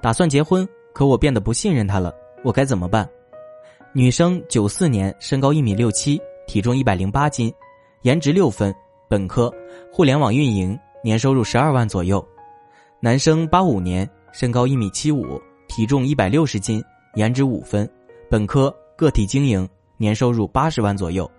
打算结婚，可我变得不信任他了，我该怎么办？女生，九四年，身高一米六七，体重一百零八斤，颜值六分，本科，互联网运营，年收入十二万左右。男生，八五年，身高一米七五，体重一百六十斤，颜值五分，本科，个体经营，年收入八十万左右。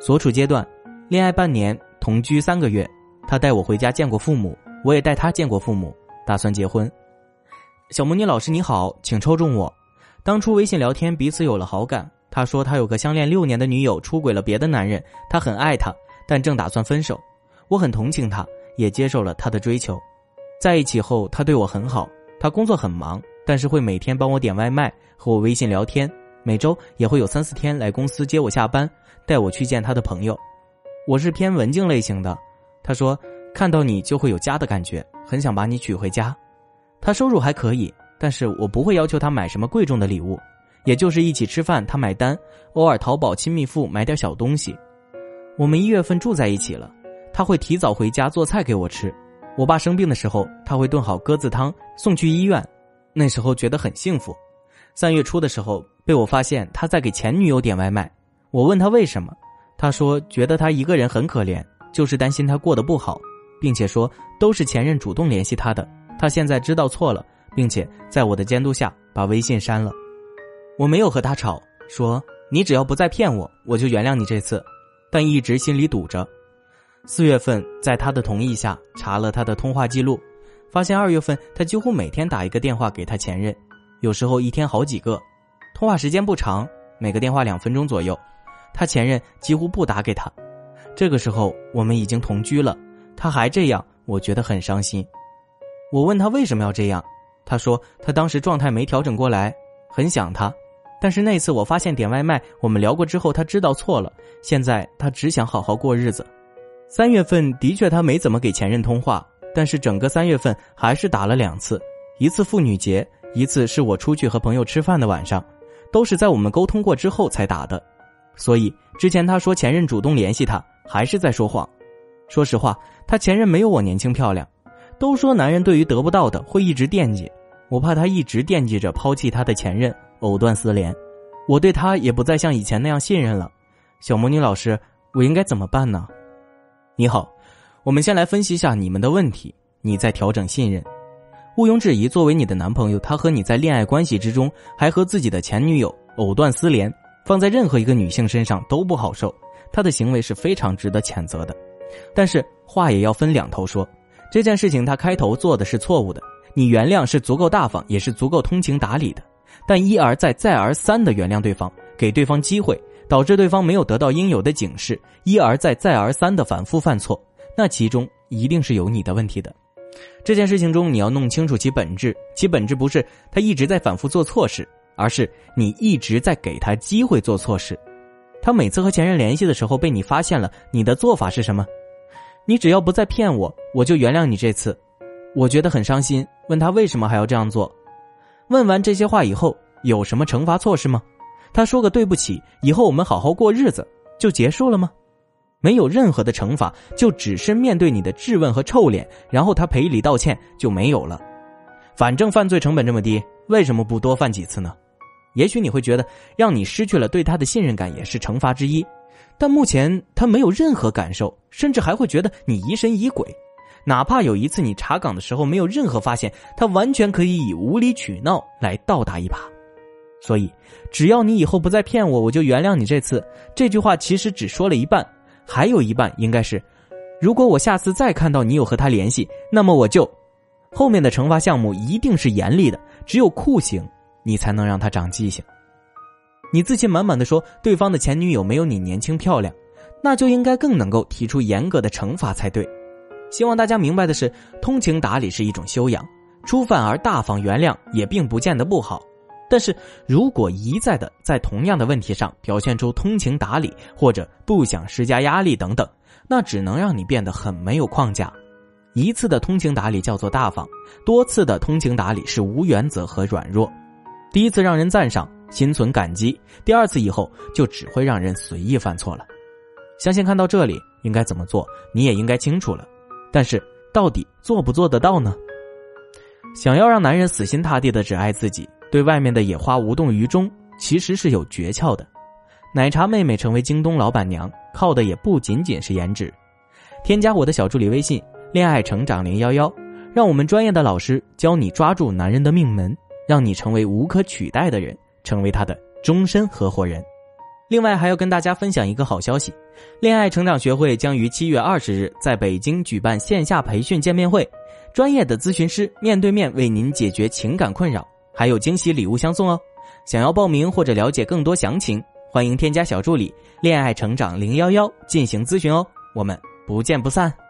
所处阶段，恋爱半年，同居三个月，他带我回家见过父母。我也带他见过父母，打算结婚。小魔女老师你好，请抽中我。当初微信聊天，彼此有了好感。他说他有个相恋六年的女友出轨了别的男人，他很爱她，但正打算分手。我很同情他，也接受了他的追求。在一起后，他对我很好。他工作很忙，但是会每天帮我点外卖，和我微信聊天。每周也会有三四天来公司接我下班，带我去见他的朋友。我是偏文静类型的，他说。看到你就会有家的感觉，很想把你娶回家。他收入还可以，但是我不会要求他买什么贵重的礼物，也就是一起吃饭他买单，偶尔淘宝亲密付买点小东西。我们一月份住在一起了，他会提早回家做菜给我吃。我爸生病的时候，他会炖好鸽子汤送去医院，那时候觉得很幸福。三月初的时候被我发现他在给前女友点外卖，我问他为什么，他说觉得他一个人很可怜，就是担心他过得不好。并且说都是前任主动联系他的，他现在知道错了，并且在我的监督下把微信删了。我没有和他吵，说你只要不再骗我，我就原谅你这次，但一直心里堵着。四月份在他的同意下查了他的通话记录，发现二月份他几乎每天打一个电话给他前任，有时候一天好几个，通话时间不长，每个电话两分钟左右。他前任几乎不打给他。这个时候我们已经同居了。他还这样，我觉得很伤心。我问他为什么要这样，他说他当时状态没调整过来，很想他。但是那次我发现点外卖，我们聊过之后，他知道错了。现在他只想好好过日子。三月份的确他没怎么给前任通话，但是整个三月份还是打了两次，一次妇女节，一次是我出去和朋友吃饭的晚上，都是在我们沟通过之后才打的。所以之前他说前任主动联系他，还是在说谎。说实话，他前任没有我年轻漂亮。都说男人对于得不到的会一直惦记，我怕他一直惦记着抛弃他的前任，藕断丝连。我对他也不再像以前那样信任了。小魔女老师，我应该怎么办呢？你好，我们先来分析一下你们的问题，你在调整信任。毋庸置疑，作为你的男朋友，他和你在恋爱关系之中，还和自己的前女友藕断丝连，放在任何一个女性身上都不好受。他的行为是非常值得谴责的。但是话也要分两头说，这件事情他开头做的是错误的，你原谅是足够大方，也是足够通情达理的。但一而再、再而三的原谅对方，给对方机会，导致对方没有得到应有的警示，一而再、再而三的反复犯错，那其中一定是有你的问题的。这件事情中，你要弄清楚其本质，其本质不是他一直在反复做错事，而是你一直在给他机会做错事。他每次和前任联系的时候被你发现了，你的做法是什么？你只要不再骗我，我就原谅你这次。我觉得很伤心。问他为什么还要这样做？问完这些话以后，有什么惩罚措施吗？他说个对不起，以后我们好好过日子，就结束了吗？没有任何的惩罚，就只是面对你的质问和臭脸，然后他赔礼道歉就没有了。反正犯罪成本这么低，为什么不多犯几次呢？也许你会觉得，让你失去了对他的信任感也是惩罚之一，但目前他没有任何感受，甚至还会觉得你疑神疑鬼。哪怕有一次你查岗的时候没有任何发现，他完全可以以无理取闹来倒打一耙。所以，只要你以后不再骗我，我就原谅你这次。这句话其实只说了一半，还有一半应该是：如果我下次再看到你有和他联系，那么我就……后面的惩罚项目一定是严厉的，只有酷刑。你才能让他长记性。你自信满满的说对方的前女友没有你年轻漂亮，那就应该更能够提出严格的惩罚才对。希望大家明白的是，通情达理是一种修养，初犯而大方原谅也并不见得不好。但是如果一再的在同样的问题上表现出通情达理，或者不想施加压力等等，那只能让你变得很没有框架。一次的通情达理叫做大方，多次的通情达理是无原则和软弱。第一次让人赞赏，心存感激；第二次以后就只会让人随意犯错了。相信看到这里应该怎么做，你也应该清楚了。但是到底做不做得到呢？想要让男人死心塌地的只爱自己。对外面的野花无动于衷，其实是有诀窍的。奶茶妹妹成为京东老板娘，靠的也不仅仅是颜值。添加我的小助理微信“恋爱成长零幺幺”，让我们专业的老师教你抓住男人的命门，让你成为无可取代的人，成为他的终身合伙人。另外，还要跟大家分享一个好消息：恋爱成长学会将于七月二十日在北京举办线下培训见面会，专业的咨询师面对面为您解决情感困扰。还有惊喜礼物相送哦！想要报名或者了解更多详情，欢迎添加小助理“恋爱成长零幺幺”进行咨询哦。我们不见不散。